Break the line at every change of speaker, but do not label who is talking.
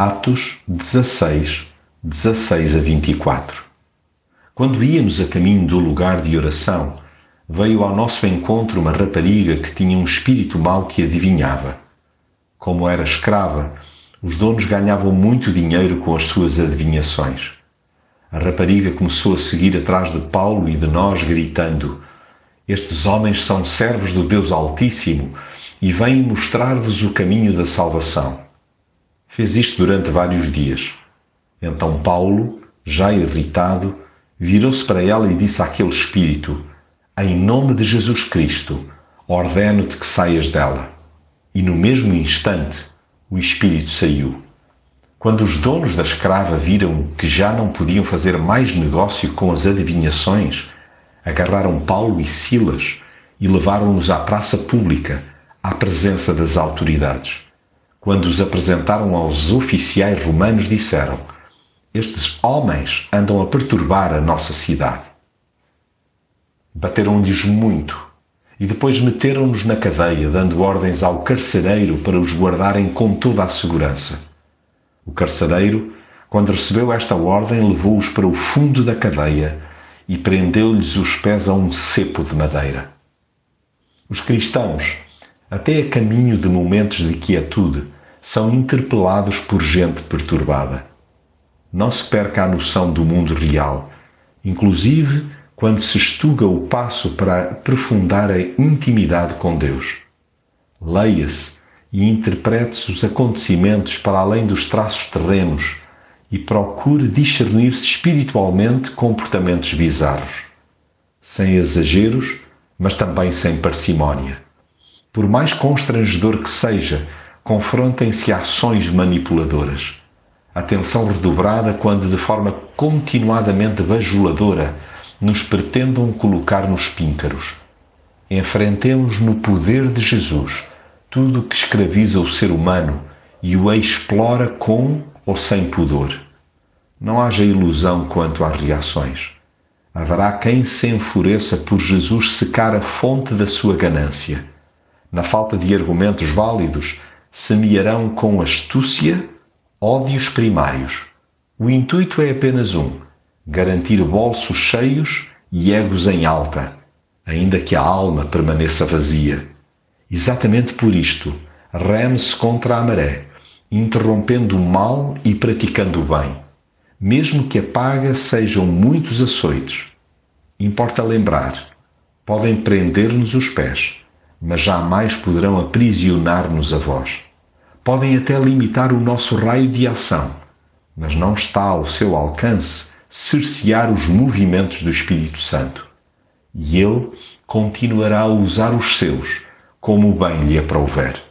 Atos 16, 16 a 24. Quando íamos a caminho do lugar de oração, veio ao nosso encontro uma rapariga que tinha um espírito mau que adivinhava. Como era escrava, os donos ganhavam muito dinheiro com as suas adivinhações. A rapariga começou a seguir atrás de Paulo e de nós, gritando: Estes homens são servos do Deus Altíssimo e vêm mostrar-vos o caminho da salvação. Fez isto durante vários dias. Então Paulo, já irritado, virou-se para ela e disse àquele espírito: Em nome de Jesus Cristo, ordeno-te que saias dela. E no mesmo instante, o espírito saiu. Quando os donos da escrava viram que já não podiam fazer mais negócio com as adivinhações, agarraram Paulo e Silas e levaram-nos à praça pública, à presença das autoridades. Quando os apresentaram aos oficiais romanos, disseram: Estes homens andam a perturbar a nossa cidade. Bateram-lhes muito e depois meteram-nos na cadeia, dando ordens ao carcereiro para os guardarem com toda a segurança. O carcereiro, quando recebeu esta ordem, levou-os para o fundo da cadeia e prendeu-lhes os pés a um cepo de madeira. Os cristãos, até a caminho de momentos de quietude, são interpelados por gente perturbada. Não se perca a noção do mundo real, inclusive quando se estuga o passo para aprofundar a intimidade com Deus. Leia-se e interprete-se os acontecimentos para além dos traços terrenos e procure discernir-se espiritualmente comportamentos bizarros, sem exageros, mas também sem parcimónia. Por mais constrangedor que seja, confrontem-se ações manipuladoras. Atenção redobrada quando, de forma continuadamente bajuladora, nos pretendam colocar nos píncaros. Enfrentemos no poder de Jesus tudo o que escraviza o ser humano e o explora com ou sem pudor. Não haja ilusão quanto às reações. Haverá quem se enfureça por Jesus secar a fonte da sua ganância. Na falta de argumentos válidos, semearão com astúcia ódios primários. O intuito é apenas um: garantir bolsos cheios e egos em alta, ainda que a alma permaneça vazia. Exatamente por isto, reme-se contra a maré, interrompendo o mal e praticando o bem, mesmo que a paga sejam muitos açoites. Importa lembrar: podem prender-nos os pés, mas jamais poderão aprisionar-nos a voz. Podem até limitar o nosso raio de ação, mas não está ao seu alcance cercear os movimentos do Espírito Santo. E ele continuará a usar os seus como bem lhe aprouver.